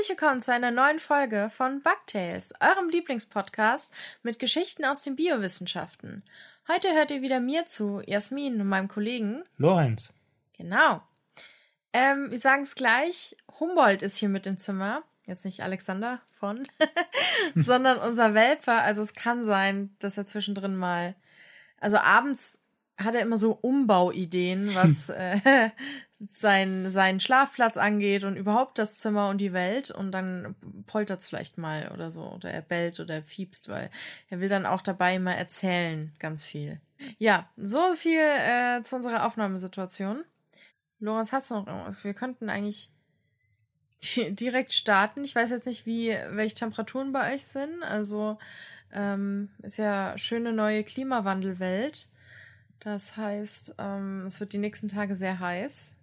Herzlich willkommen zu einer neuen Folge von Bugtails, eurem Lieblingspodcast mit Geschichten aus den Biowissenschaften. Heute hört ihr wieder mir zu, Jasmin und meinem Kollegen Lorenz. Genau. Ähm, wir sagen es gleich, Humboldt ist hier mit im Zimmer. Jetzt nicht Alexander von, sondern unser Welpe. Also es kann sein, dass er zwischendrin mal, also abends hat er immer so Umbauideen, was äh, sein, seinen Schlafplatz angeht und überhaupt das Zimmer und die Welt. Und dann poltert es vielleicht mal oder so. Oder er bellt oder er fiepst, weil er will dann auch dabei mal erzählen, ganz viel. Ja, so viel äh, zu unserer Aufnahmesituation. Lorenz, hast du noch irgendwas? Wir könnten eigentlich direkt starten. Ich weiß jetzt nicht, wie, welche Temperaturen bei euch sind. Also ähm, ist ja schöne neue Klimawandelwelt. Das heißt, ähm, es wird die nächsten Tage sehr heiß.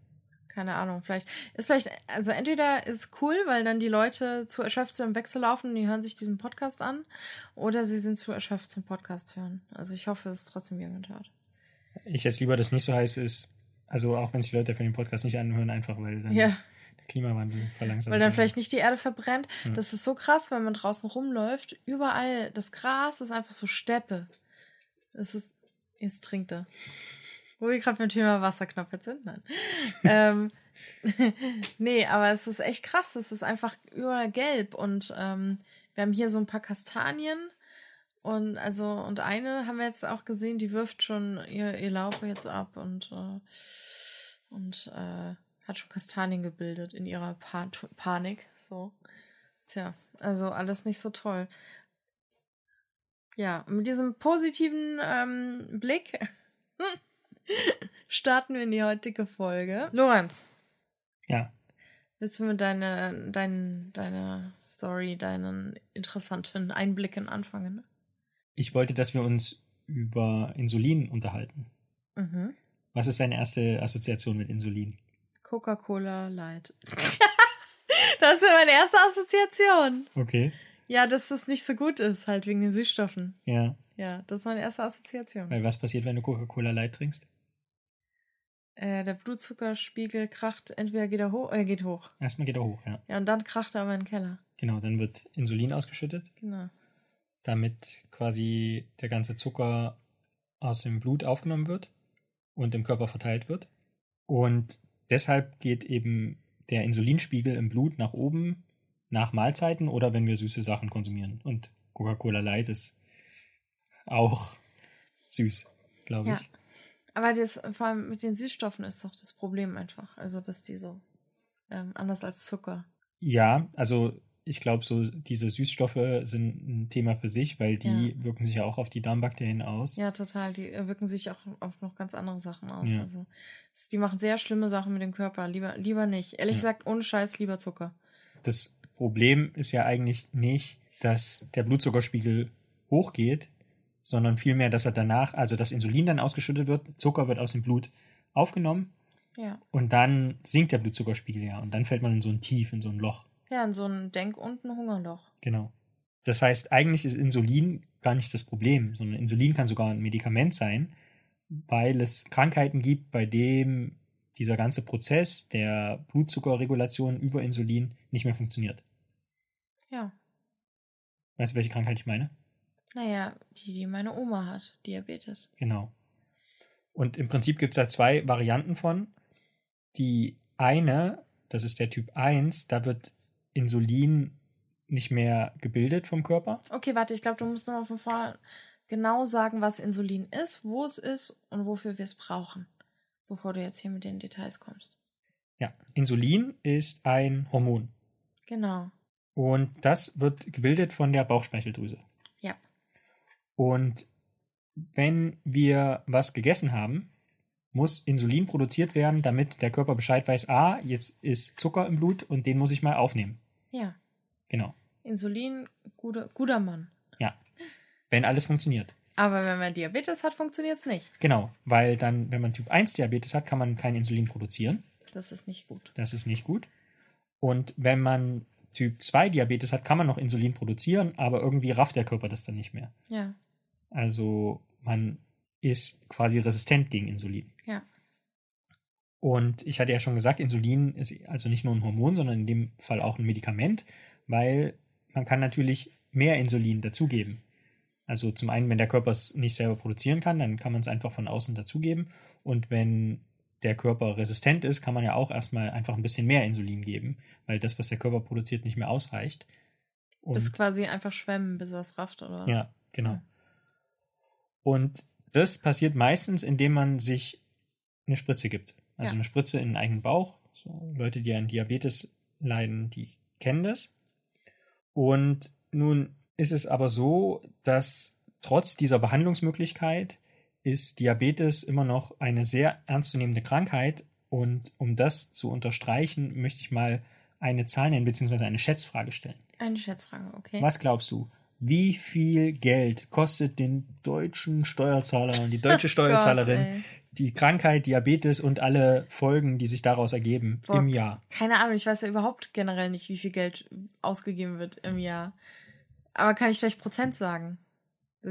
Keine Ahnung, vielleicht ist vielleicht, also entweder ist cool, weil dann die Leute zu erschöpft sind im Wechsel laufen und die hören sich diesen Podcast an, oder sie sind zu erschöpft zum Podcast hören. Also ich hoffe, es ist trotzdem jemand hört. Ich jetzt lieber, dass es nicht so heiß ist. Also auch wenn sich die Leute für den Podcast nicht anhören, einfach weil dann Ja. der Klimawandel verlangsamt Weil dann vielleicht nicht die Erde verbrennt. Ja. Das ist so krass, wenn man draußen rumläuft. Überall, das Gras ist einfach so Steppe. Es ist, jetzt trinkt er. Wo wir gerade beim Thema Wasserknopf jetzt sind. Nein. ähm, nee, aber es ist echt krass. Es ist einfach überall gelb. Und ähm, wir haben hier so ein paar Kastanien. Und also, und eine haben wir jetzt auch gesehen, die wirft schon ihr, ihr Laub jetzt ab und, äh, und äh, hat schon Kastanien gebildet in ihrer pa Panik. So. Tja, also alles nicht so toll. Ja, mit diesem positiven ähm, Blick starten wir in die heutige Folge. Lorenz, Ja, willst du mit deiner dein, deine Story, deinen interessanten Einblicken anfangen? ich wollte, dass wir uns über Insulin unterhalten. Mhm. Was ist deine erste Assoziation mit Insulin? Coca-Cola Light. das ist meine erste Assoziation. Okay. Ja, dass das nicht so gut ist, halt wegen den Süßstoffen. Ja, Ja, das ist meine erste Assoziation. weil was passiert, wenn du Coca-Cola Light trinkst? Äh, der Blutzuckerspiegel kracht, entweder geht er hoch, äh, geht hoch. Erstmal geht er hoch, ja. Ja, und dann kracht er aber in den Keller. Genau, dann wird Insulin ausgeschüttet, Genau. damit quasi der ganze Zucker aus dem Blut aufgenommen wird und im Körper verteilt wird. Und deshalb geht eben der Insulinspiegel im Blut nach oben nach Mahlzeiten oder wenn wir süße Sachen konsumieren. Und Coca-Cola Light ist auch süß, glaube Ja. ich. Aber das, vor allem mit den Süßstoffen ist doch das Problem einfach. Also, dass die so ähm, anders als Zucker. Ja, also ich glaube, so diese Süßstoffe sind ein Thema für sich, weil die wirken sich ja auch auf die Darmbakterien aus. Ja, total. Die äh, wirken sich auch auf noch ganz andere Sachen aus. Ja. Also, die machen sehr schlimme Sachen mit dem Körper. Lieber, lieber nicht. Ehrlich Ja. gesagt, ohne Scheiß, lieber Zucker. Das Problem ist ja eigentlich nicht, dass der Blutzuckerspiegel hochgeht, sondern vielmehr, dass er danach, also das Insulin dann ausgeschüttet wird, Zucker wird aus dem Blut aufgenommen Ja. und dann sinkt der Blutzuckerspiegel ja und dann fällt man in so ein Tief, in so ein Loch. Ja, in so ein Denk- und ein Hungerloch. Genau. Das heißt, eigentlich ist Insulin gar nicht das Problem, sondern Insulin kann sogar ein Medikament sein, weil es Krankheiten gibt, bei dem dieser ganze Prozess der Blutzuckerregulation über Insulin nicht mehr funktioniert. Ja. Weißt du, welche Krankheit ich meine? Naja, die, die meine Oma hat. Diabetes. Genau. Und im Prinzip gibt es da zwei Varianten von. Die eine, das ist der Typ 1, da wird Insulin nicht mehr gebildet vom Körper. Okay, warte, ich glaube, du musst nochmal von vorne genau sagen, was Insulin ist, wo es ist und wofür wir es brauchen. Bevor du jetzt hier mit den Details kommst. Ja, Insulin ist ein Hormon. Genau. Und das wird gebildet von der Bauchspeicheldrüse. Ja. Und wenn wir was gegessen haben, muss Insulin produziert werden, damit der Körper Bescheid weiß, ah, jetzt ist Zucker im Blut und den muss ich mal aufnehmen. Ja. Genau. Insulin, guter, guter Mann. Ja. Wenn alles funktioniert. Aber wenn man Diabetes hat, funktioniert es nicht. Genau, weil dann, wenn man Typ 1 Diabetes hat, kann man kein Insulin produzieren. Das ist nicht gut. Das ist nicht gut. Und wenn man Typ 2 Diabetes hat, kann man noch Insulin produzieren, aber irgendwie rafft der Körper das dann nicht mehr. Ja. Also man ist quasi resistent gegen Insulin. Ja. Und ich hatte ja schon gesagt, Insulin ist also nicht nur ein Hormon, sondern in dem Fall auch ein Medikament, weil man kann natürlich mehr Insulin dazugeben. Also zum einen, wenn der Körper es nicht selber produzieren kann, dann kann man es einfach von außen dazugeben. Und wenn der Körper resistent ist, kann man ja auch erstmal einfach ein bisschen mehr Insulin geben, weil das, was der Körper produziert, nicht mehr ausreicht. Und bis quasi einfach schwemmen, bis er es rafft, oder was? Ja, genau. Und das passiert meistens, indem man sich eine Spritze gibt. Also ja. eine Spritze in den eigenen Bauch. So, Leute, die an Diabetes leiden, die kennen das. Und nun ist es aber so, dass trotz dieser Behandlungsmöglichkeit ist Diabetes immer noch eine sehr ernstzunehmende Krankheit. Und um das zu unterstreichen, möchte ich mal eine Zahl nennen, beziehungsweise eine Schätzfrage stellen. Eine Schätzfrage, okay. Was glaubst du? Wie viel Geld kostet den deutschen Steuerzahler und die deutsche Steuerzahlerin Gott, die Krankheit, Diabetes und alle Folgen, die sich daraus ergeben Boah, im Jahr? Keine Ahnung, ich weiß ja überhaupt generell nicht, wie viel Geld ausgegeben wird im Jahr. Aber kann ich vielleicht Prozent sagen?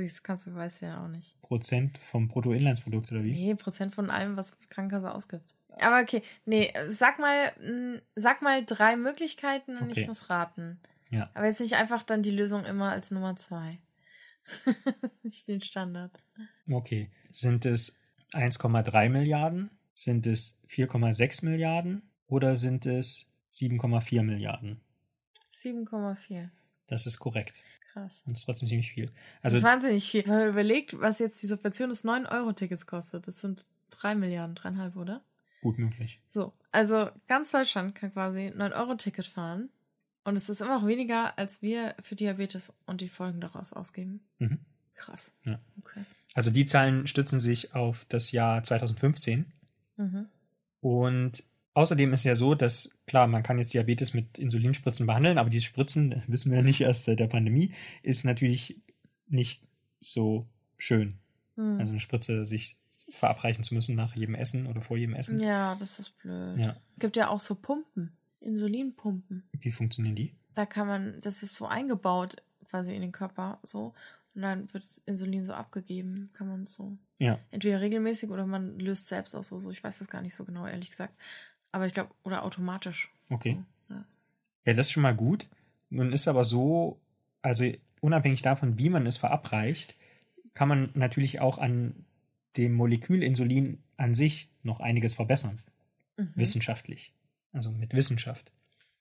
Das kannst du, weißt du ja auch nicht. Prozent vom Bruttoinlandsprodukt oder wie? Nee, Prozent von allem, was Krankenkasse ausgibt. Aber okay, nee, sag mal, sag mal drei Möglichkeiten und okay. ich muss raten. Ja. Aber jetzt nicht einfach dann die Lösung immer als Nummer zwei. nicht den Standard. Okay. Sind es 1,3 Milliarden? Sind es 4,6 Milliarden? Oder sind es 7,4 Milliarden? 7,4. Das ist korrekt. Krass. Und das ist trotzdem ziemlich viel. Also, das ist wahnsinnig viel. Wenn man überlegt, was jetzt die Subvention des 9-Euro-Tickets kostet, das sind 3 Milliarden, dreieinhalb, oder? Gut möglich. So, also ganz Deutschland kann quasi 9-Euro-Ticket fahren. Und es ist immer noch weniger, als wir für Diabetes und die Folgen daraus ausgeben. Mhm. Krass. Ja. Okay. Also die Zahlen stützen sich auf das Jahr 2015. Mhm. Und Außerdem ist ja so, dass, klar, man kann jetzt Diabetes mit Insulinspritzen behandeln, aber diese Spritzen, wissen wir ja nicht erst seit der Pandemie, ist natürlich nicht so schön. Hm. Also eine Spritze sich verabreichen zu müssen nach jedem Essen oder vor jedem Essen. Ja, das ist blöd. Ja. Es gibt ja auch so Pumpen, Insulinpumpen. Wie funktionieren die? Da kann man, das ist so eingebaut quasi in den Körper so. Und dann wird das Insulin so abgegeben, kann man so. Ja. Entweder regelmäßig oder man löst selbst aus so. Ich weiß das gar nicht so genau, ehrlich gesagt. Aber ich glaube, oder automatisch. Okay. Ja. ja, das ist schon mal gut. Nun ist aber so, also unabhängig davon, wie man es verabreicht, kann man natürlich auch an dem Molekül Insulin an sich noch einiges verbessern. Mhm. Wissenschaftlich. Also mit Wissenschaft.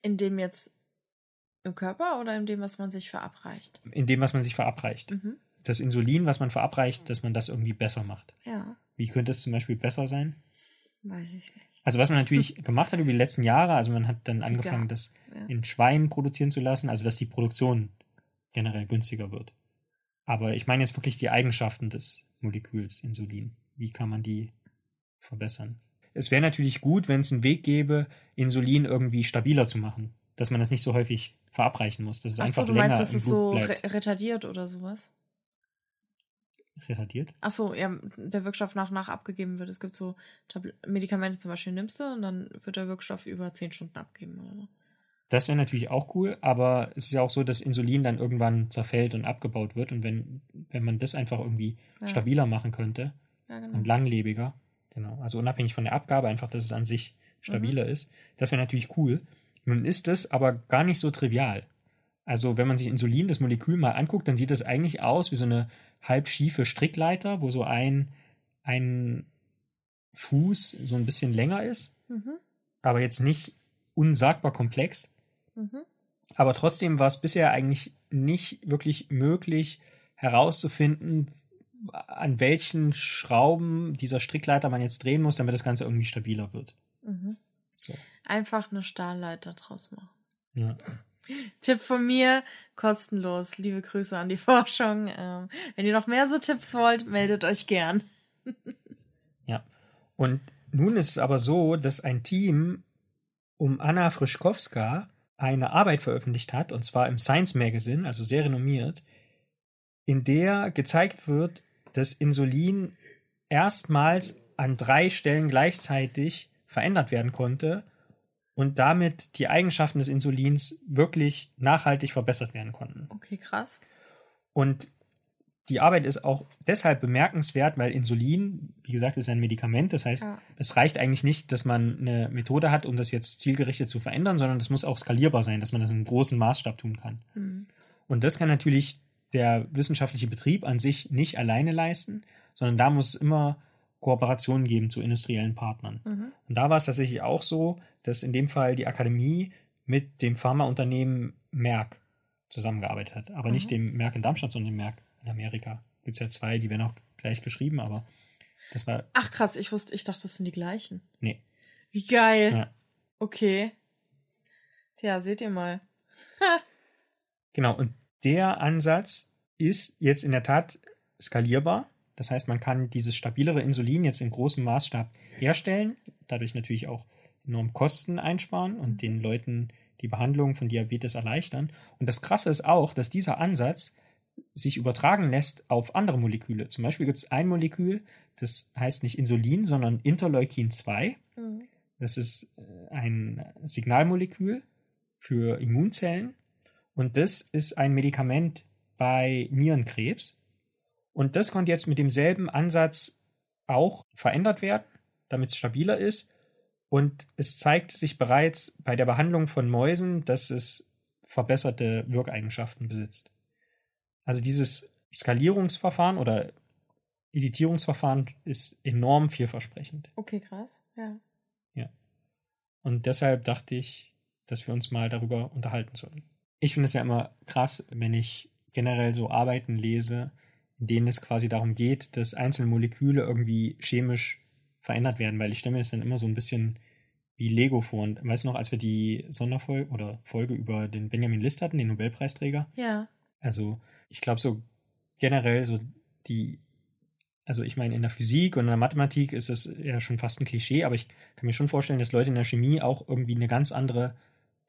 In dem jetzt im Körper oder in dem, was man sich verabreicht? In dem, was man sich verabreicht. Mhm. Das Insulin, was man verabreicht, dass man das irgendwie besser macht. Ja. Wie könnte es zum Beispiel besser sein? Weiß ich nicht. Also was man natürlich gemacht hat über die letzten Jahre, also man hat dann angefangen, das in Schweinen produzieren zu lassen, also dass die Produktion generell günstiger wird. Aber ich meine jetzt wirklich die Eigenschaften des Moleküls Insulin. Wie kann man die verbessern? Es wäre natürlich gut, wenn es einen Weg gäbe, Insulin irgendwie stabiler zu machen. Dass man das nicht so häufig verabreichen muss. Dass es Ach einfach so, du länger meinst, dass es so re retardiert oder sowas? Retardiert? Achso, ja, der Wirkstoff nach nach abgegeben wird. Es gibt so Tabl Medikamente zum Beispiel nimmst du und dann wird der Wirkstoff über 10 Stunden abgegeben oder so. Das wäre natürlich auch cool, aber es ist ja auch so, dass Insulin dann irgendwann zerfällt und abgebaut wird. Und wenn, wenn man das einfach irgendwie ja. stabiler machen könnte ja, genau. und langlebiger, genau, also unabhängig von der Abgabe, einfach, dass es an sich stabiler mhm. ist, das wäre natürlich cool. Nun ist es aber gar nicht so trivial. Also wenn man sich Insulin, das Molekül mal anguckt, dann sieht das eigentlich aus wie so eine halb schiefe Strickleiter, wo so ein, ein Fuß so ein bisschen länger ist, mhm. aber jetzt nicht unsagbar komplex. Mhm. Aber trotzdem war es bisher eigentlich nicht wirklich möglich herauszufinden, an welchen Schrauben dieser Strickleiter man jetzt drehen muss, damit das Ganze irgendwie stabiler wird. Mhm. So. Einfach eine Stahlleiter draus machen. Ja. Tipp von mir, kostenlos. Liebe Grüße an die Forschung. Ähm, wenn ihr noch mehr so Tipps wollt, meldet euch gern. ja. Und nun ist es aber so, dass ein Team um Anna Frischkowska eine Arbeit veröffentlicht hat, und zwar im Science Magazine, also sehr renommiert, in der gezeigt wird, dass Insulin erstmals an drei Stellen gleichzeitig verändert werden konnte und damit die Eigenschaften des Insulins wirklich nachhaltig verbessert werden konnten. Okay, krass. Und die Arbeit ist auch deshalb bemerkenswert, weil Insulin, wie gesagt, ist ein Medikament. Das heißt, Ja. es reicht eigentlich nicht, dass man eine Methode hat, um das jetzt zielgerichtet zu verändern, sondern das muss auch skalierbar sein, dass man das in einem großen Maßstab tun kann. Hm. Und das kann natürlich der wissenschaftliche Betrieb an sich nicht alleine leisten, sondern da muss immer Kooperationen geben zu industriellen Partnern. Mhm. Und da war es tatsächlich auch so, dass in dem Fall die Akademie mit dem Pharmaunternehmen Merck zusammengearbeitet hat. Aber Mhm. nicht dem Merck in Darmstadt, sondern dem Merck in Amerika. Gibt es ja zwei, die werden auch gleich geschrieben, aber das war. Ach krass, ich wusste, ich dachte, das sind die gleichen. Nee. Wie geil. Ja. Okay. Tja, seht ihr mal. Genau, und der Ansatz ist jetzt in der Tat skalierbar. Das heißt, man kann dieses stabilere Insulin jetzt in großem Maßstab herstellen, dadurch natürlich auch enorm Kosten einsparen und den Leuten die Behandlung von Diabetes erleichtern. Und das Krasse ist auch, dass dieser Ansatz sich übertragen lässt auf andere Moleküle. Zum Beispiel gibt es ein Molekül, das heißt nicht Insulin, sondern Interleukin 2. Mhm. Das ist äh, ein Signalmolekül für Immunzellen und das ist ein Medikament bei Nierenkrebs. Und das konnte jetzt mit demselben Ansatz auch verändert werden, damit es stabiler ist. Und es zeigt sich bereits bei der Behandlung von Mäusen, dass es verbesserte Wirkeigenschaften besitzt. Also dieses Skalierungsverfahren oder Editierungsverfahren ist enorm vielversprechend. Okay, krass. Ja. Und deshalb dachte ich, dass wir uns mal darüber unterhalten sollen. Ich finde es ja immer krass, wenn ich generell so Arbeiten lese, in denen es quasi darum geht, dass einzelne Moleküle irgendwie chemisch verändert werden, weil ich stelle mir das dann immer so ein bisschen wie Lego vor. Und weißt du noch, als wir die Sonderfolge oder Folge über den Benjamin List hatten, den Nobelpreisträger? Ja. Also ich glaube so generell so die, also ich meine in der Physik und in der Mathematik ist es ja schon fast ein Klischee, aber ich kann mir schon vorstellen, dass Leute in der Chemie auch irgendwie eine ganz andere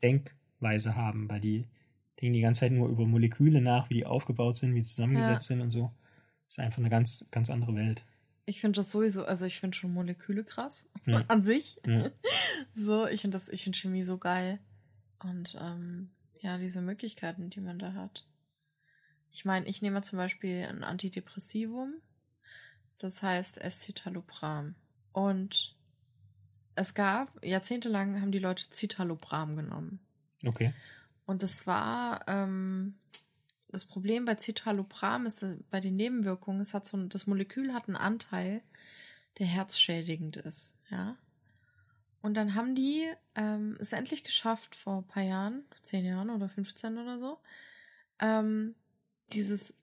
Denkweise haben, weil die denken die ganze Zeit nur über Moleküle nach, wie die aufgebaut sind, wie sie zusammengesetzt sind und so. Das ist einfach eine ganz, ganz andere Welt. Ich finde das sowieso, also ich finde schon Moleküle krass. Ja. An sich. Ja. So, ich finde das, ich finde Chemie so geil. Und ähm, ja, diese Möglichkeiten, die man da hat. Ich meine, ich nehme zum Beispiel ein Antidepressivum. Das heißt Escitalopram. Und es gab, jahrzehntelang haben die Leute Citalopram genommen. Okay. Und das war, ähm, das Problem bei Citalopram ist, äh, bei den Nebenwirkungen, es hat so ein, das Molekül hat einen Anteil, der herzschädigend ist, ja. Und dann haben die ähm, es endlich geschafft, vor ein paar Jahren, zehn Jahren oder 15 oder so, ähm, dieses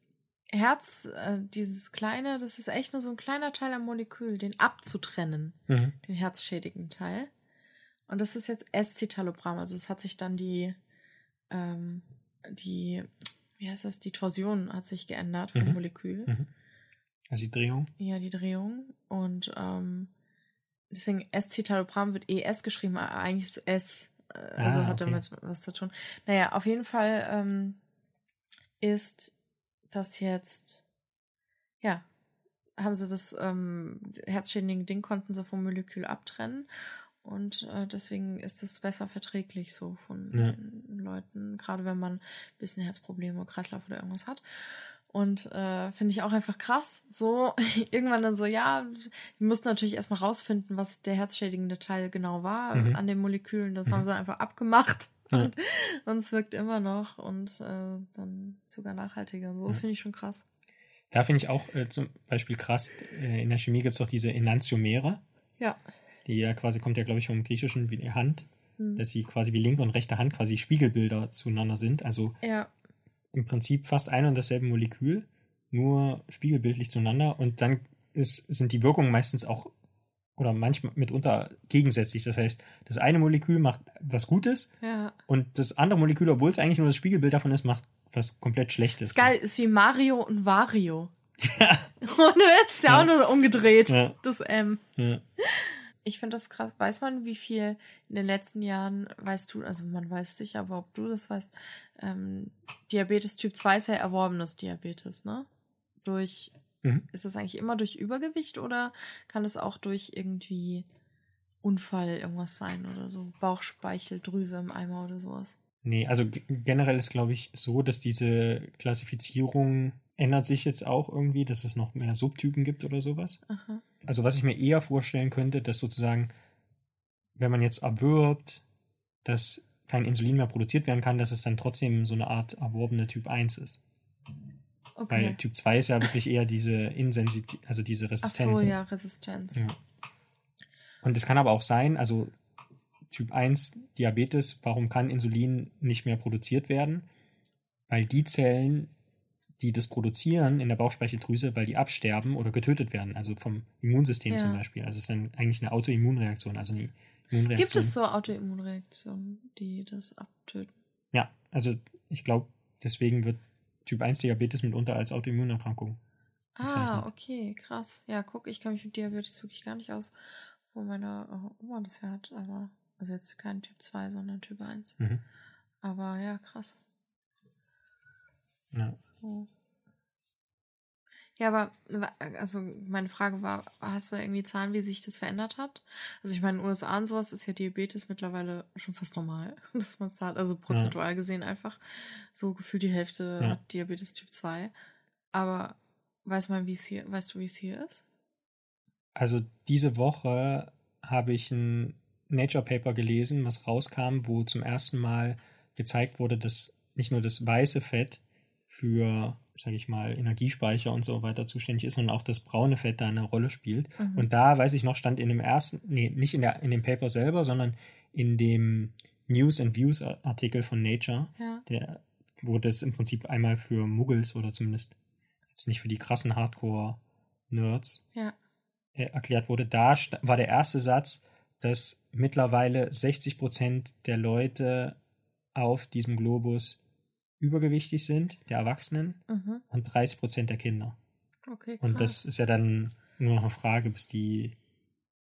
Herz, äh, dieses kleine, das ist echt nur so ein kleiner Teil am Molekül, den abzutrennen Mhm. den herzschädigenden Teil. Und das ist jetzt Escitalopram. Also es hat sich dann die, ähm, die, wie heißt das, die Torsion hat sich geändert vom Mhm. Molekül. Mhm. Also die Drehung. Ja, die Drehung. Und ähm, deswegen Escitalopram wird ES geschrieben, aber eigentlich ist S. äh, Also Ah, hat okay. damit was zu tun. Naja, auf jeden Fall ähm, ist das jetzt, ja, haben sie das ähm, herzschädigende Ding konnten sie vom Molekül abtrennen und äh, deswegen ist es besser verträglich so von Ja. Leuten, gerade wenn man ein bisschen Herzprobleme, Kreislauf oder irgendwas hat. Und äh, finde ich auch einfach krass. So, irgendwann dann so, ja, wir mussten natürlich erstmal rausfinden, was der herzschädigende Teil genau war Mhm. an den Molekülen. Das Mhm. haben sie einfach abgemacht. Ja. Und, und es wirkt immer noch und äh, dann sogar nachhaltiger. Und so Ja. finde ich schon krass. Da finde ich auch äh, zum Beispiel krass, äh, in der Chemie gibt es auch diese Enantiomere, Ja. Die ja quasi kommt ja, glaube ich, vom Griechischen wie Hand, Hm. dass sie quasi wie linke und rechte Hand quasi Spiegelbilder zueinander sind. Also Ja. im Prinzip fast ein und dasselbe Molekül, nur spiegelbildlich zueinander. Und dann ist, sind die Wirkungen meistens auch oder manchmal mitunter gegensätzlich. Das heißt, das eine Molekül macht was Gutes Ja. und das andere Molekül, obwohl es eigentlich nur das Spiegelbild davon ist, macht was komplett Schlechtes. Ist geil, ist wie Mario und Vario. Ja. Und jetzt ist ja auch Ja. nur umgedreht. Ja. Das M. Ja. Ich finde das krass. Weiß man, wie viel in den letzten Jahren, weißt du, also man weiß sicher, aber ob du das weißt, ähm, Diabetes Typ 2 ist ja erworbenes Diabetes, ne? Durch, Mhm. ist das eigentlich immer durch Übergewicht oder kann es auch durch irgendwie Unfall irgendwas sein oder so? Bauchspeicheldrüse im Eimer oder sowas? Nee, also generell ist, glaube ich, so, dass diese Klassifizierung ändert sich jetzt auch irgendwie, dass es noch mehr Subtypen gibt oder sowas. Aha. Also was ich mir eher vorstellen könnte, dass sozusagen, wenn man jetzt erwirbt, dass kein Insulin mehr produziert werden kann, dass es dann trotzdem so eine Art erworbene Typ 1 ist. Okay. Weil Typ 2 ist ja wirklich eher diese Insensitiv, also diese Ach Resistenz. so, ja, Resistenz. Ja. Und es kann aber auch sein, also Typ 1 Diabetes, warum kann Insulin nicht mehr produziert werden? Weil die Zellen, die das produzieren in der Bauchspeicheldrüse, weil die absterben oder getötet werden, also vom Immunsystem Ja. zum Beispiel. Also es ist dann eigentlich eine Autoimmunreaktion, also eine Immunreaktion. Gibt es so Autoimmunreaktionen, die das abtöten? Ja, also ich glaube, deswegen wird Typ 1 Diabetes mitunter als Autoimmunerkrankung. Ah, bezeichnet. okay, krass. Ja, guck, ich kenne mich mit Diabetes wirklich gar nicht aus, wo meine äh, Oma das ja hat, aber, also jetzt kein Typ 2, sondern Typ 1. Mhm. Aber ja, krass. Ja. Ja, aber also meine Frage war, hast du irgendwie Zahlen, wie sich das verändert hat? Also ich meine, in den USA und sowas ist ja Diabetes mittlerweile schon fast normal, dass man es hat. Also prozentual gesehen einfach so gefühlt die Hälfte Ja. hat Diabetes Typ 2. Aber weiß man, wie es hier, weißt du, wie es hier ist? Also diese Woche habe ich ein Nature Paper gelesen, was rauskam, wo zum ersten Mal gezeigt wurde, dass nicht nur das weiße Fett für, sage ich mal, Energiespeicher und so weiter zuständig ist, sondern auch das braune Fett da eine Rolle spielt. Mhm. Und da, weiß ich noch, stand in dem ersten, nee, nicht in, der, in dem Paper selber, sondern in dem News and Views Artikel von Nature, Ja. der, wo das im Prinzip einmal für Muggels oder zumindest jetzt nicht für die krassen Hardcore-Nerds Ja. äh, erklärt wurde, da war der erste Satz, dass mittlerweile 60% der Leute auf diesem Globus übergewichtig sind, der Erwachsenen, Mhm. und 30% der Kinder. Okay. Und das ist ja dann nur noch eine Frage, bis die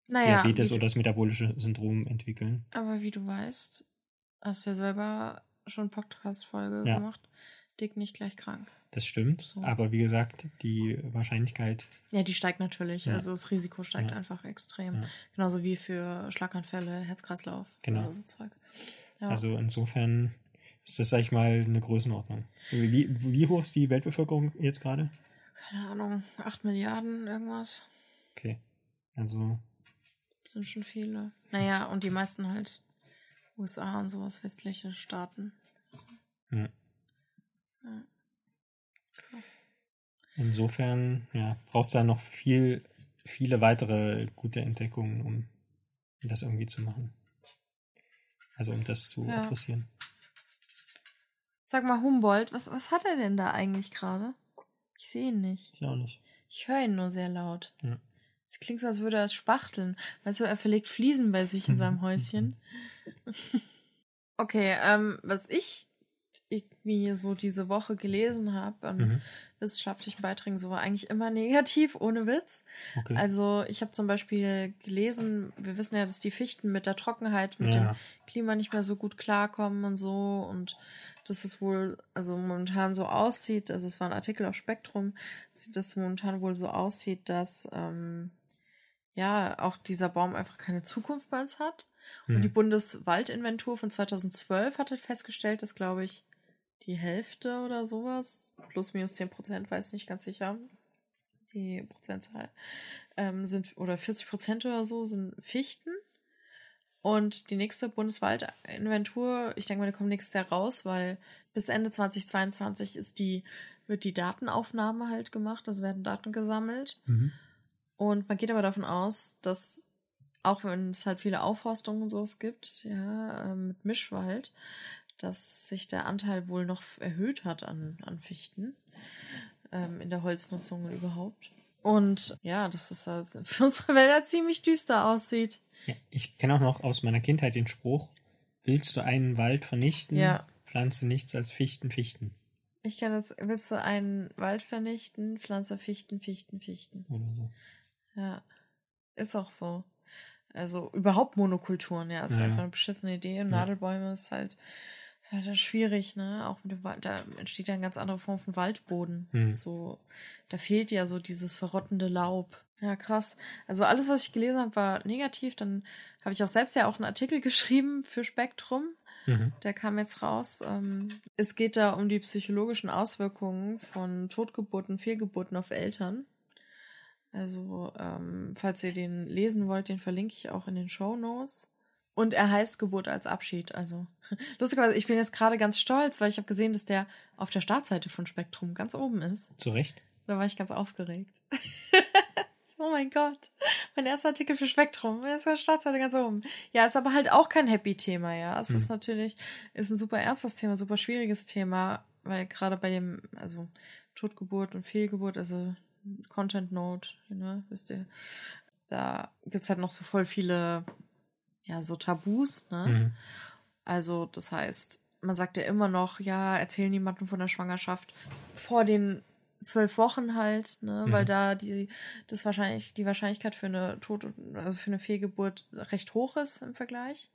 naja, Diabetes oder das metabolische Syndrom entwickeln. aber wie du weißt, hast du ja selber schon Podcast-Folge Ja. gemacht. Dick nicht gleich krank. Das stimmt. So. Aber wie gesagt, die Wahrscheinlichkeit, Ja, die steigt natürlich. Ja. Also das Risiko steigt Ja. einfach extrem. Genauso wie für Schlaganfälle, Herzkreislauf Genau. oder so Zeug. Also insofern ist das, sag ich mal, eine Größenordnung. Wie, wie hoch ist die Weltbevölkerung jetzt gerade? Keine Ahnung, 8 Milliarden irgendwas. Okay. Also, Sind schon viele. Naja, und die meisten halt USA und sowas, westliche Staaten. ja. Ja. Krass. insofern, ja, braucht es da noch viel, viele weitere gute Entdeckungen, um das irgendwie zu machen. Also um das zu Ja. adressieren. Sag mal, Humboldt, was, was hat er denn da eigentlich gerade? Ich sehe ihn nicht. Ich auch nicht. Ich höre ihn nur sehr laut. Ja. Es klingt so, als würde er es spachteln. Weißt du, er verlegt Fliesen bei sich in seinem Häuschen. okay, ähm, was ich irgendwie so diese Woche gelesen habe an Mhm. wissenschaftlichen Beiträgen, so war eigentlich immer negativ, ohne Witz. Okay. Also ich habe zum Beispiel gelesen, wir wissen ja, dass die Fichten mit der Trockenheit, mit dem ja. Klima nicht mehr so gut klarkommen und so und dass es wohl also momentan so aussieht, also es war ein Artikel auf Spektrum, dass es momentan wohl so aussieht, dass ähm, ja auch dieser Baum einfach keine Zukunft bei uns hat. Und die Hm. Bundeswaldinventur von 2012 hat halt festgestellt, dass glaube ich die Hälfte oder sowas, plus minus 10 Prozent, weiß nicht ganz sicher, die Prozentzahl, ähm, sind, oder 40 Prozent oder so sind Fichten. Und die nächste Bundeswaldinventur, ich denke mal, die kommt nächstes Jahr raus, weil bis Ende 2022 ist die, wird die Datenaufnahme halt gemacht, also werden Daten gesammelt. Mhm. Und man geht aber davon aus, dass auch wenn es halt viele Aufforstungen und sowas gibt, ja, ähm, mit Mischwald, dass sich der Anteil wohl noch erhöht hat an, an Fichten ähm, in der Holznutzung überhaupt. Und ja, dass es also für unsere Wälder ziemlich düster aussieht. Ja, ich kenne auch noch aus meiner Kindheit den Spruch, willst du einen Wald vernichten, Ja. pflanze nichts als Fichten, Fichten. Ich kann das, willst du einen Wald vernichten, Pflanze Fichten, Fichten, Fichten. Oder so. Ja, ist auch so. Also überhaupt Monokulturen, ja, ist Ja, ja. einfach eine beschissene Idee. Und Ja. Nadelbäume ist halt, ist halt schwierig, ne? Auch mit dem Wald, da entsteht ja eine ganz andere Form von Waldboden. Hm. So, da fehlt ja so dieses verrottende Laub. Ja, krass. Also alles, was ich gelesen habe, war negativ. Dann habe ich auch selbst ja auch einen Artikel geschrieben für Spektrum. Mhm. Der kam jetzt raus. Ähm, es geht da um die psychologischen Auswirkungen von Totgeburten, Fehlgeburten auf Eltern. Also, ähm, falls ihr den lesen wollt, den verlinke ich auch in den Show Notes. Und er heißt Geburt als Abschied. Also, lustigerweise, ich bin jetzt gerade ganz stolz, weil ich habe gesehen, dass der auf der Startseite von Spektrum ganz oben ist. Zu Recht. Da war ich ganz aufgeregt. oh mein Gott. Mein erster Artikel für Spektrum. Er ist Startseite ganz oben. Ja, ist aber halt auch kein Happy-Thema, ja. Es Hm. ist natürlich, ist ein super ernstes Thema, super schwieriges Thema, weil gerade bei dem, also Totgeburt und Fehlgeburt, also Content Note, ne, wisst ihr, da gibt's halt noch so voll viele, ja, so Tabus, ne? Mhm. Also, das heißt, man sagt ja immer noch, ja, erzähl niemandem von der Schwangerschaft vor den zwölf Wochen halt, ne, Mhm. weil da die, das wahrscheinlich, die Wahrscheinlichkeit für eine Tot- also für eine Fehlgeburt recht hoch ist im Vergleich.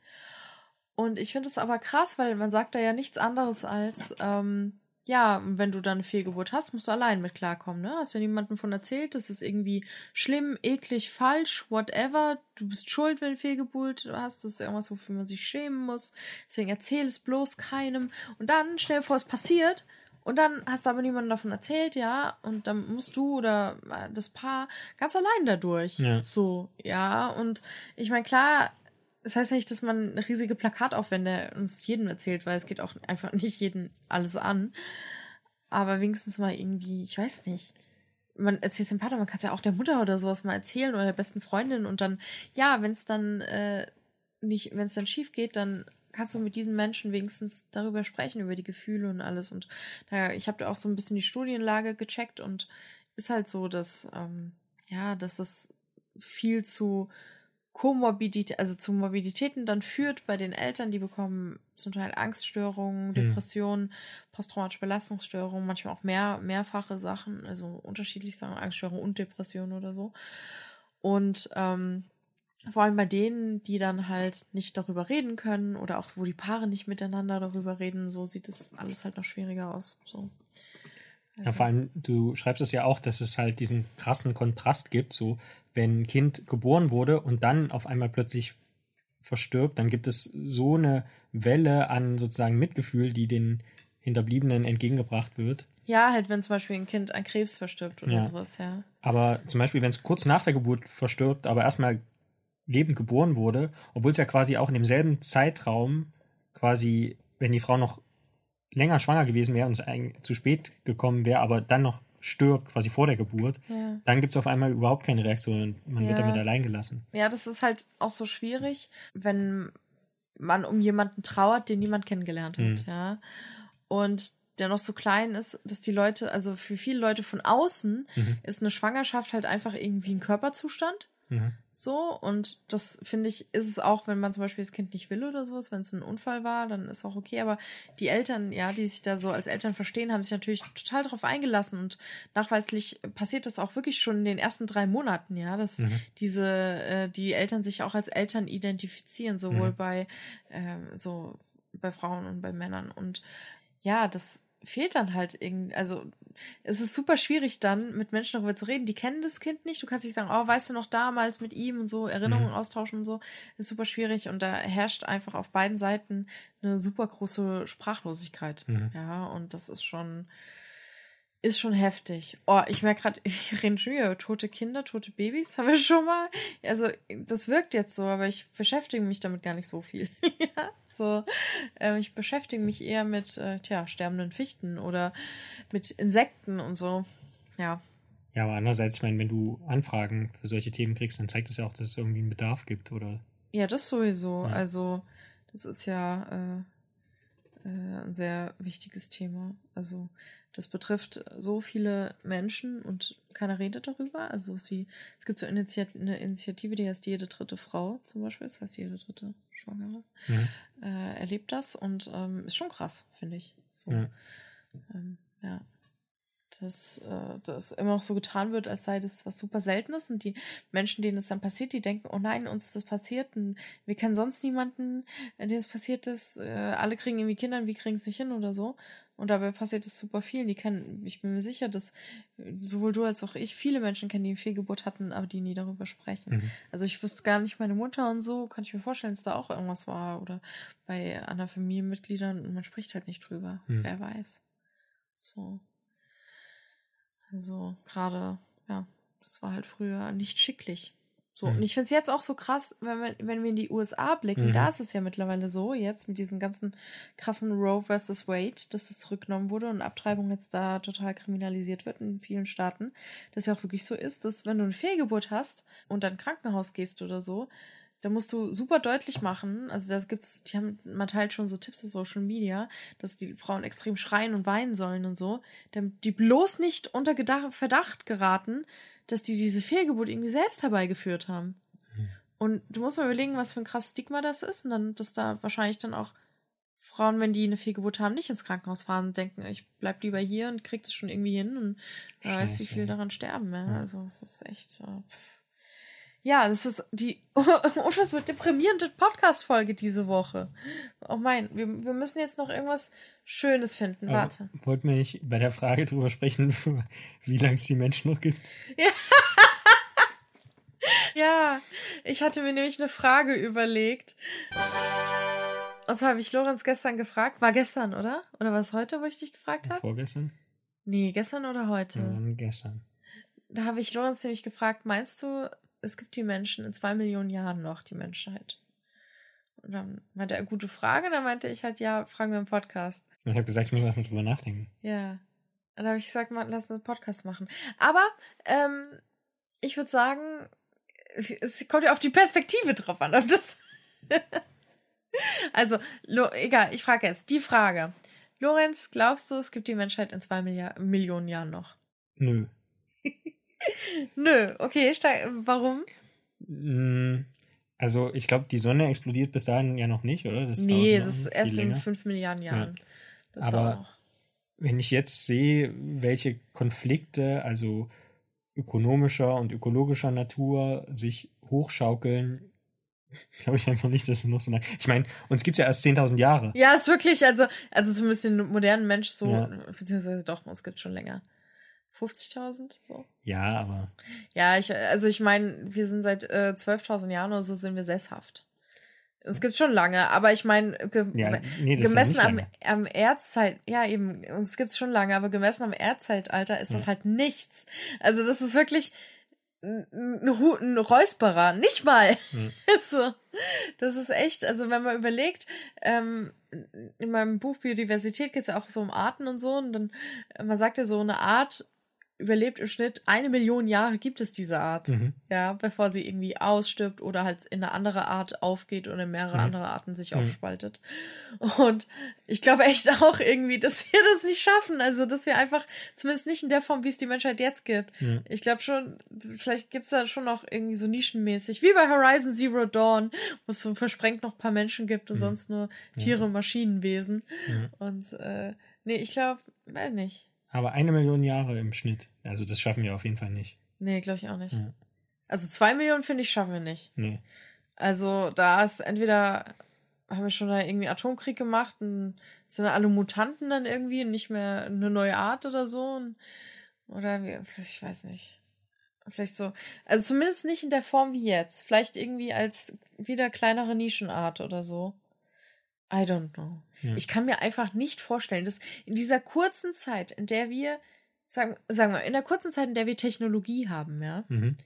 Und ich finde es aber krass, weil man sagt da ja nichts anderes als, ähm, ja, wenn du dann eine Fehlgeburt hast, musst du allein mit klarkommen, ne? Hast du niemandem von erzählt, das ist irgendwie schlimm, eklig, falsch, whatever. Du bist schuld, wenn du Fehlgeburt hast. Das ist irgendwas, wofür man sich schämen muss. Deswegen erzähl es bloß keinem. Und dann stell dir vor, es passiert. Und dann hast du aber niemandem davon erzählt, ja. Und dann musst du oder äh, das Paar ganz allein dadurch. Ja. So, ja. Und ich meine, klar, das heißt nicht, dass man riesige Plakataufwände uns jedem erzählt, weil es geht auch einfach nicht jeden alles an. Aber wenigstens mal irgendwie, ich weiß nicht. Man erzählt es dem Partner, man kann es ja auch der Mutter oder sowas mal erzählen oder der besten Freundin und dann, ja, wenn es dann äh, nicht, wenn es dann schief geht, dann kannst du mit diesen Menschen wenigstens darüber sprechen, über die Gefühle und alles. Und da, ich habe da auch so ein bisschen die Studienlage gecheckt und ist halt so, dass, ähm, ja, dass das viel zu Komorbidität, also zu Morbiditäten dann führt bei den Eltern, die bekommen zum Teil Angststörungen, Depressionen, posttraumatische Belastungsstörungen, manchmal auch mehr, mehrfache Sachen, also unterschiedlich Sachen, Angststörungen und Depressionen oder so. Und ähm, vor allem bei denen, die dann halt nicht darüber reden können oder auch wo die Paare nicht miteinander darüber reden, so sieht es alles halt noch schwieriger aus. So. Ja, vor allem, du schreibst es ja auch, dass es halt diesen krassen Kontrast gibt, so wenn ein Kind geboren wurde und dann auf einmal plötzlich verstirbt, dann gibt es so eine Welle an sozusagen Mitgefühl, die den Hinterbliebenen entgegengebracht wird. Ja, halt, wenn zum Beispiel ein Kind an Krebs verstirbt oder Ja. sowas, ja. Aber zum Beispiel, wenn es kurz nach der Geburt verstirbt, aber erstmal lebend geboren wurde, obwohl es ja quasi auch in demselben Zeitraum quasi, wenn die Frau noch länger schwanger gewesen wäre und es zu spät gekommen wäre, aber dann noch stirbt, quasi vor der Geburt, Ja. dann gibt es auf einmal überhaupt keine Reaktion und man wird Ja. damit allein gelassen. Ja, das ist halt auch so schwierig, wenn man um jemanden trauert, den niemand kennengelernt hat, Mhm. ja. Und der noch so klein ist, dass die Leute, also für viele Leute von außen Mhm. ist eine Schwangerschaft halt einfach irgendwie ein Körperzustand. Mhm. So, und das finde ich, ist es auch, wenn man zum Beispiel das Kind nicht will oder sowas, wenn es ein Unfall war, dann ist auch okay. Aber die Eltern, ja, die sich da so als Eltern verstehen, haben sich natürlich total darauf eingelassen und nachweislich passiert das auch wirklich schon in den ersten drei Monaten, ja, dass Mhm. diese, äh, die Eltern sich auch als Eltern identifizieren, sowohl Mhm. bei, ähm, so, bei Frauen und bei Männern. Und ja, das fehlt dann halt irgendwie, also es ist super schwierig dann mit Menschen darüber zu reden, die kennen das Kind nicht. Du kannst nicht sagen, oh, weißt du noch damals mit ihm und so, Erinnerungen Mhm. austauschen und so. ist super schwierig und da herrscht einfach auf beiden Seiten eine super große Sprachlosigkeit. Mhm. Ja, und das ist schon, ist schon heftig. Oh, ich merke gerade, ich rede schon wieder tote Kinder, tote Babys, haben wir schon mal. Also, das wirkt jetzt so, aber ich beschäftige mich damit gar nicht so viel. ja, so, äh, ich beschäftige mich eher mit, äh, tja, sterbenden Fichten oder mit Insekten und so. Ja, Ja, aber andererseits, ich meine, wenn du Anfragen für solche Themen kriegst, dann zeigt das ja auch, dass es irgendwie einen Bedarf gibt, oder? ja, das sowieso. Ja. Also, das ist ja äh, äh, ein sehr wichtiges Thema. Also, das betrifft so viele Menschen und keiner redet darüber. Also, es, wie, es gibt so Initiat eine Initiative, die heißt jede dritte Frau zum Beispiel. Das heißt, jede dritte Schwangere Mhm. äh, erlebt das und ähm, ist schon krass, finde ich. So, Ja. ähm, ja. Dass äh, das immer noch so getan wird, als sei das was super Seltenes. Und die Menschen, denen es dann passiert, die denken, oh nein, uns ist das passiert. Und wir kennen sonst niemanden, dem es passiert ist. Äh, alle kriegen irgendwie Kinder wir kriegen es nicht hin oder so. Und dabei passiert es super vielen. Die kennen, ich bin mir sicher, dass äh, sowohl du als auch ich viele Menschen kennen, die eine Fehlgeburt hatten, aber die nie darüber sprechen. Mhm. Also ich wüsste gar nicht, meine Mutter und so, kann ich mir vorstellen, dass da auch irgendwas war oder bei anderen Familienmitgliedern und man spricht halt nicht drüber. Mhm. Wer weiß. So. Also gerade, ja, das war halt früher nicht schicklich. So, mhm. und ich finde es jetzt auch so krass, wenn wir, wenn wir in die USA blicken, mhm. da ist es ja mittlerweile so, jetzt mit diesen ganzen krassen Roe versus Wade, dass es zurückgenommen wurde und Abtreibung jetzt da total kriminalisiert wird in vielen Staaten, dass ja auch wirklich so ist, dass wenn du eine Fehlgeburt hast und dann Krankenhaus gehst oder so, da musst du super deutlich machen, also das gibt's, die haben, man teilt schon so Tipps in Social Media, dass die Frauen extrem schreien und weinen sollen und so, damit die bloß nicht unter Gedacht, Verdacht geraten, dass die diese Fehlgeburt irgendwie selbst herbeigeführt haben. Mhm. Und du musst mal überlegen, was für ein krasses Stigma das ist und dann, dass da wahrscheinlich dann auch Frauen, wenn die eine Fehlgeburt haben, nicht ins Krankenhaus fahren und denken, ich bleib lieber hier und krieg das schon irgendwie hin und wer weiß, wie viel daran sterben. Ja. Also es ist echt. Äh, ja, das ist die unfassbar deprimierende Podcast-Folge diese Woche. Oh mein, wir, wir müssen jetzt noch irgendwas Schönes finden. Aber Warte. Wollten wir nicht bei der Frage drüber sprechen, wie lange es die Menschen noch gibt? Ja. ja, ich hatte mir nämlich eine Frage überlegt. Und zwar habe ich Lorenz gestern gefragt. War gestern, oder? Oder war es heute, wo ich dich gefragt habe? Vorgestern? Nee, gestern oder heute? Ja, gestern. Da habe ich Lorenz nämlich gefragt, meinst du, es gibt die Menschen in zwei Millionen Jahren noch, die Menschheit. Und dann meinte er, gute Frage. Dann meinte ich halt, ja, fragen wir im Podcast. Ich habe gesagt, ich muss mal drüber nachdenken. Ja. Und dann habe ich gesagt, mal, lass uns einen Podcast machen. Aber ähm, ich würde sagen, es kommt ja auf die Perspektive drauf an. Ob das also, egal, ich frage jetzt die Frage. Lorenz, glaubst du, es gibt die Menschheit in zwei Milliard Millionen Jahren noch? Nö. Nö, okay, warum? Mm, also, ich glaube, die Sonne explodiert bis dahin ja noch nicht, oder? Das nee, es ist erst länger. in fünf Milliarden Jahren. Ja. Aber wenn ich jetzt sehe, welche Konflikte, also ökonomischer und ökologischer Natur, sich hochschaukeln, glaube ich einfach nicht, dass es noch so lange. Ich meine, uns gibt es ja erst 10.000 Jahre. Ja, ist wirklich, also, also zumindest den modernen Mensch so, ja. beziehungsweise doch, es gibt schon länger. 50.000 so. Ja, aber. Ja, ich, also ich meine, wir sind seit äh, 12.000 Jahren oder so sind wir sesshaft. Es gibt schon lange, aber ich meine, ge ja, nee, gemessen am, am Erdzeit, ja eben, uns gibt's schon lange, aber gemessen am Erdzeitalter ist ja. das halt nichts. Also das ist wirklich ein, ein Räusperer, nicht mal. Ja. so, das ist echt, also wenn man überlegt, ähm, in meinem Buch Biodiversität geht's ja auch so um Arten und so, und dann, man sagt ja so, eine Art überlebt im Schnitt eine Million Jahre gibt es diese Art. Mhm. Ja, bevor sie irgendwie ausstirbt oder halt in eine andere Art aufgeht oder in mehrere mhm. andere Arten sich mhm. aufspaltet. Und ich glaube echt auch irgendwie, dass wir das nicht schaffen. Also, dass wir einfach, zumindest nicht in der Form, wie es die Menschheit jetzt gibt. Ich glaube schon, vielleicht gibt es da schon noch irgendwie so nischenmäßig, wie bei Horizon Zero Dawn, wo es so versprengt noch ein paar Menschen gibt und mhm. sonst nur Tiere, und Maschinenwesen. Und äh, nee, ich glaube, weiß nicht. Aber eine Million Jahre im Schnitt. Also das schaffen wir auf jeden Fall nicht. Nee, glaube ich auch nicht. Ja. Also zwei Millionen, finde ich, schaffen wir nicht. Nee. Also da ist entweder haben wir schon da irgendwie Atomkrieg gemacht und sind dann alle Mutanten dann irgendwie und nicht mehr eine neue Art oder so. Und, oder wie, ich weiß nicht. Vielleicht so. Also zumindest nicht in der Form wie jetzt. Vielleicht irgendwie als wieder kleinere Nischenart oder so. I don't know. Ja. Ich kann mir einfach nicht vorstellen, dass in dieser kurzen Zeit, in der wir, sagen, sagen wir, in der kurzen Zeit, in der wir Technologie haben, ja, mhm.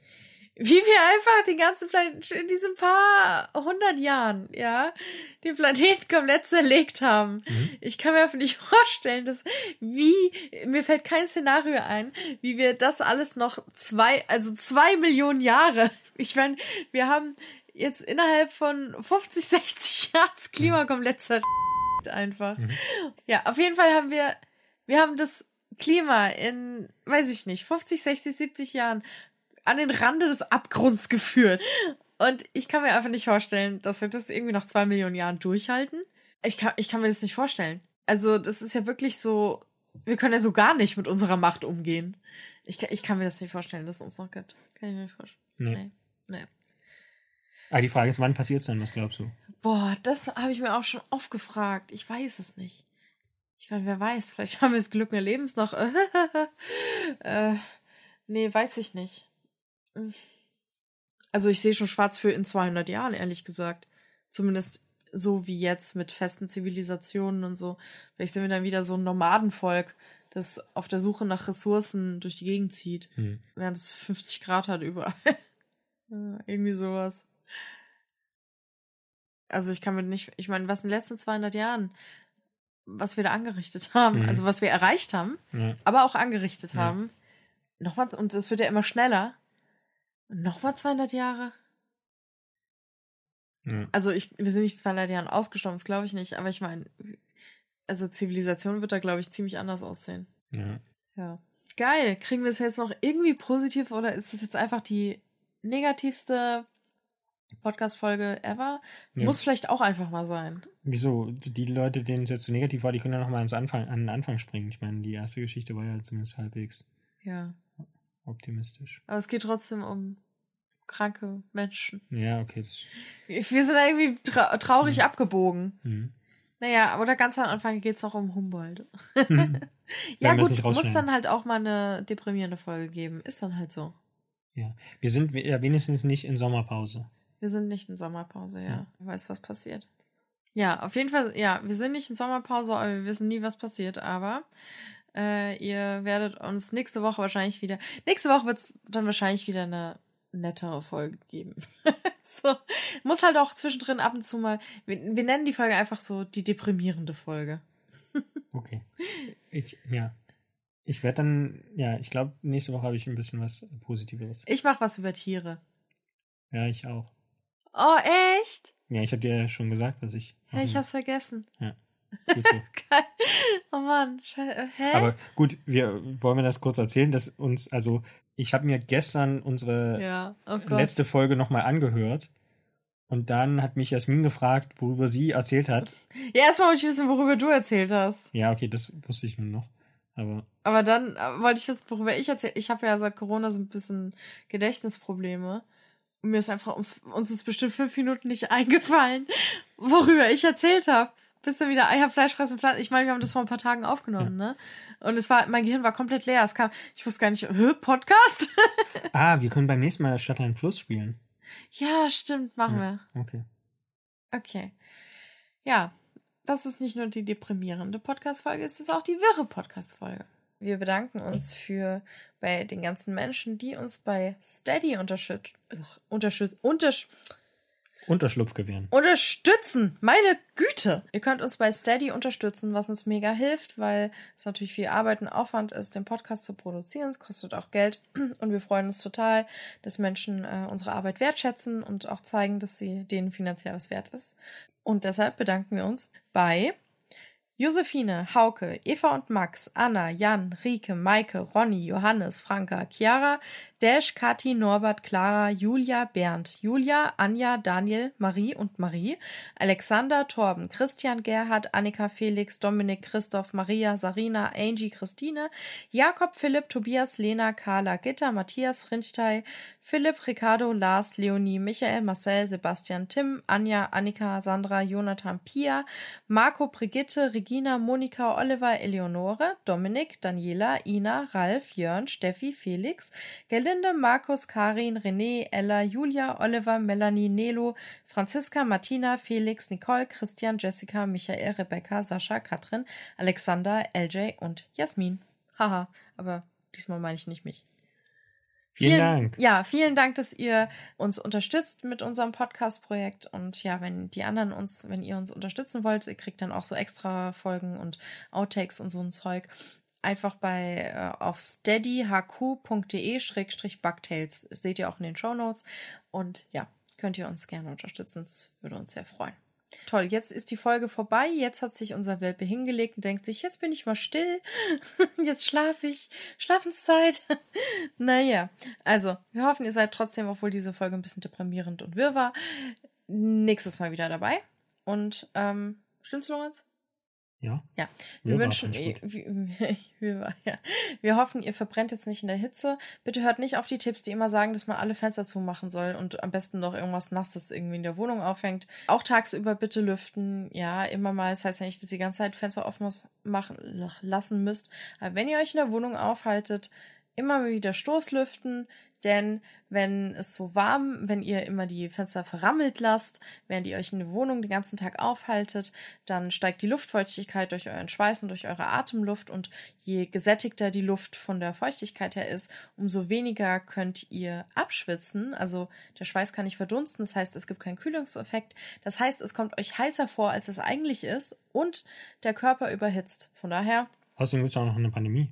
wie wir einfach den ganzen Planeten in diesen paar hundert Jahren, ja, den Planeten komplett zerlegt haben. Mhm. Ich kann mir einfach nicht vorstellen, dass wie, mir fällt kein Szenario ein, wie wir das alles noch zwei, also zwei Millionen Jahre, ich meine, wir haben jetzt innerhalb von 50, 60 Jahren das Klima mhm. komplett zerstört einfach. Mhm. Ja, auf jeden Fall haben wir, wir haben das Klima in, weiß ich nicht, 50, 60, 70 Jahren an den Rande des Abgrunds geführt. Und ich kann mir einfach nicht vorstellen, dass wir das irgendwie nach zwei Millionen Jahren durchhalten. Ich kann, ich kann mir das nicht vorstellen. Also, das ist ja wirklich so, Wir können ja so gar nicht mit unserer Macht umgehen. Ich, ich kann mir das nicht vorstellen, dass es uns noch gibt. Kann ich mir nicht vorstellen. Nee. Nee. nee. Aber die Frage ist, wann passiert es dann? Was glaubst du? Boah, das habe ich mir auch schon oft gefragt. Ich weiß es nicht. Ich meine, wer weiß, vielleicht haben wir das Glück des Lebens noch. äh, nee, weiß ich nicht. Also ich sehe schon schwarz für in 200 Jahren, ehrlich gesagt. Zumindest so wie jetzt mit festen Zivilisationen und so. Vielleicht sind wir dann wieder so ein Nomadenvolk, das auf der Suche nach Ressourcen durch die Gegend zieht, Hm. während es 50 Grad hat überall. Ja, Irgendwie sowas. Also ich kann mir nicht, ich meine, was in den letzten 200 Jahren, was wir da angerichtet haben, Mhm. also was wir erreicht haben, Ja. aber auch angerichtet Ja. haben, nochmal, und es wird ja immer schneller, nochmal 200 Jahre. Ja. Also ich, wir sind nicht 200 Jahren ausgestorben, das glaube ich nicht, aber ich meine, also Zivilisation wird da, glaube ich, ziemlich anders aussehen. ja. Ja. Geil. Kriegen wir es jetzt noch irgendwie positiv oder ist es jetzt einfach die negativste Podcast-Folge ever? Ja. Muss vielleicht auch einfach mal sein. Wieso? Die Leute, denen es jetzt so negativ war, die können ja nochmal ans Anfang, an den Anfang springen. Ich meine, die erste Geschichte war ja zumindest halbwegs Ja. optimistisch. Aber es geht trotzdem um kranke Menschen. Ja, okay. Wir sind da irgendwie tra traurig Mhm. abgebogen. hm. Naja, oder ganz am Anfang geht es noch um Humboldt. Ja, es gut, muss dann halt auch mal eine deprimierende Folge geben. Ist dann halt so. ja. Wir sind ja wenigstens nicht in Sommerpause. Wir sind nicht in Sommerpause, ja. Ja. Wer weiß, was passiert. Ja, auf jeden Fall, ja, wir sind nicht in Sommerpause, aber wir wissen nie, was passiert. Aber äh, ihr werdet uns nächste Woche wahrscheinlich wieder. Nächste Woche wird es dann wahrscheinlich wieder eine nettere Folge geben. so. Muss halt auch zwischendrin ab und zu mal. Wir, wir nennen die Folge einfach so die deprimierende Folge. Okay. Ich, ja. Ich werde dann, ja, ich glaube, nächste Woche habe ich ein bisschen was Positiveres. Ich mach was über Tiere. Ja, ich auch. Oh, echt? Ja, ich habe dir ja schon gesagt, dass ich. Hey, ich hab's vergessen. so. Geil. Oh Mann, Scheiße. Hä? Aber gut, wir wollen wir das kurz erzählen, dass uns, also ich habe mir gestern unsere ja, oh letzte Folge nochmal angehört und dann hat mich Jasmin gefragt, worüber sie erzählt hat. Ja, erstmal wollte ich wissen, worüber du erzählt hast. Ja, okay, das wusste ich nun noch. Aber Aber dann äh, wollte ich wissen, worüber ich erzählt. Ich habe ja seit Corona so ein bisschen Gedächtnisprobleme. Mir ist einfach, uns, uns ist bestimmt fünf Minuten nicht eingefallen, worüber ich erzählt habe. Bis dann wieder Eier, Fleisch, fressen, Pflanzen. Ich meine, wir haben das vor ein paar Tagen aufgenommen, ne? Und es war, mein Gehirn war komplett leer. Es kam, ich wusste gar nicht, hä, Podcast? ah, wir können beim nächsten Mal Stadtland Fluss spielen. ja, stimmt, machen Ja. wir. Okay. Okay. Ja, das ist nicht nur die deprimierende Podcast-Folge, es ist auch die wirre Podcast-Folge. Wir bedanken uns für bei den ganzen Menschen, die uns bei Steady unterstützt, unterstützt, untersch Unterschlupf gewähren. unterstützen. Meine Güte! Ihr könnt uns bei Steady unterstützen, was uns mega hilft, weil es natürlich viel Arbeit und Aufwand ist, den Podcast zu produzieren. Es kostet auch Geld und wir freuen uns total, dass Menschen äh, unsere Arbeit wertschätzen und auch zeigen, dass sie denen finanziell was wert ist. Und deshalb bedanken wir uns bei Josephine, Hauke, Eva und Max, Anna, Jan, Rike, Maike, Ronny, Johannes, Franka, Chiara, Dash, Kathi, Norbert, Clara, Julia, Bernd, Julia, Anja, Daniel, Marie und Marie, Alexander, Torben, Christian, Gerhard, Annika, Felix, Dominik, Christoph, Maria, Sarina, Angie, Christine, Jakob, Philipp, Tobias, Lena, Carla, Gitter, Matthias, Rindstei, Philipp, Ricardo, Lars, Leonie, Michael, Marcel, Sebastian, Tim, Anja, Annika, Sandra, Jonathan, Pia, Marco, Brigitte, Regina, Monika, Oliver, Eleonore, Dominik, Daniela, Ina, Ralf, Jörn, Steffi, Felix, Gelinde, Markus, Karin, René, Ella, Julia, Oliver, Melanie, Nelo, Franziska, Martina, Felix, Nicole, Christian, Jessica, Michael, Rebecca, Sascha, Katrin, Alexander, LJ und Jasmin. Haha, aber diesmal meine ich nicht mich. Vielen Dank. Ja, vielen Dank, dass ihr uns unterstützt mit unserem Podcast-Projekt. Und ja, wenn die anderen uns, wenn ihr uns unterstützen wollt, ihr kriegt dann auch so extra Folgen und Outtakes und so ein Zeug. Einfach bei äh, auf steadyhq.de-bugtails seht ihr auch in den Show Notes. Und ja, könnt ihr uns gerne unterstützen. Das würde uns sehr freuen. Toll, jetzt ist die Folge vorbei. Jetzt hat sich unser Welpe hingelegt und denkt sich, jetzt bin ich mal still. Jetzt schlafe ich. Schlafenszeit. naja, also, wir hoffen, ihr seid trotzdem, obwohl diese Folge ein bisschen deprimierend und wirr war, nächstes Mal wieder dabei. Und, ähm, stimmt's, Lorenz? Ja. Ja, wir Wirrwarr wünschen, wir, wir, ja. wir hoffen, ihr verbrennt jetzt nicht in der Hitze. Bitte hört nicht auf die Tipps, die immer sagen, dass man alle Fenster zumachen soll und am besten noch irgendwas Nasses irgendwie in der Wohnung aufhängt. Auch tagsüber bitte lüften. Ja, immer mal. Das heißt ja nicht, dass ihr die ganze Zeit Fenster offen machen, lassen müsst. Aber wenn ihr euch in der Wohnung aufhaltet, immer wieder Stoßlüften, denn wenn es so warm, wenn ihr immer die Fenster verrammelt lasst, während ihr euch in der Wohnung den ganzen Tag aufhaltet, dann steigt die Luftfeuchtigkeit durch euren Schweiß und durch eure Atemluft und je gesättigter die Luft von der Feuchtigkeit her ist, umso weniger könnt ihr abschwitzen. Also der Schweiß kann nicht verdunsten, das heißt, es gibt keinen Kühlungseffekt. Das heißt, es kommt euch heißer vor, als es eigentlich ist und der Körper überhitzt. Von daher Außerdem gibt es auch noch eine Pandemie.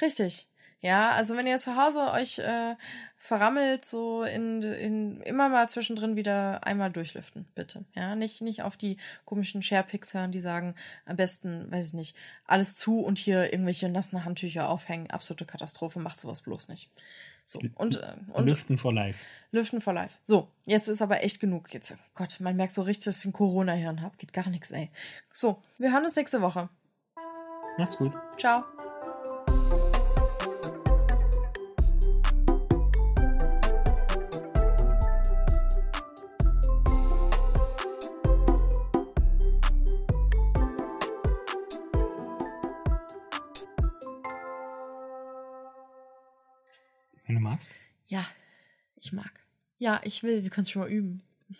Richtig. Ja, also wenn ihr zu Hause euch äh, verrammelt, so in, in immer mal zwischendrin wieder einmal durchlüften, bitte. Ja, nicht, nicht auf die komischen Sharepics hören, die sagen, am besten, weiß ich nicht, alles zu und hier irgendwelche nassen Handtücher aufhängen. Absolute Katastrophe, macht sowas bloß nicht. So, und, äh, und Lüften for life. Lüften for life. So, jetzt ist aber echt genug. Jetzt, Gott, man merkt so richtig, dass ich ein Corona-Hirn habe. Geht gar nichts, ey. So, wir hören uns nächste Woche. Macht's gut. Ciao. Ja, ich will. Wir können es schon mal üben.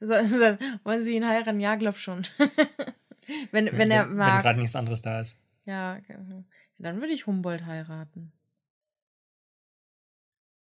So, so, wollen Sie ihn heiraten? Ja, glaub schon. wenn, wenn er Wenn mag. gerade nichts anderes da ist. ja, okay. dann würde ich Humboldt heiraten.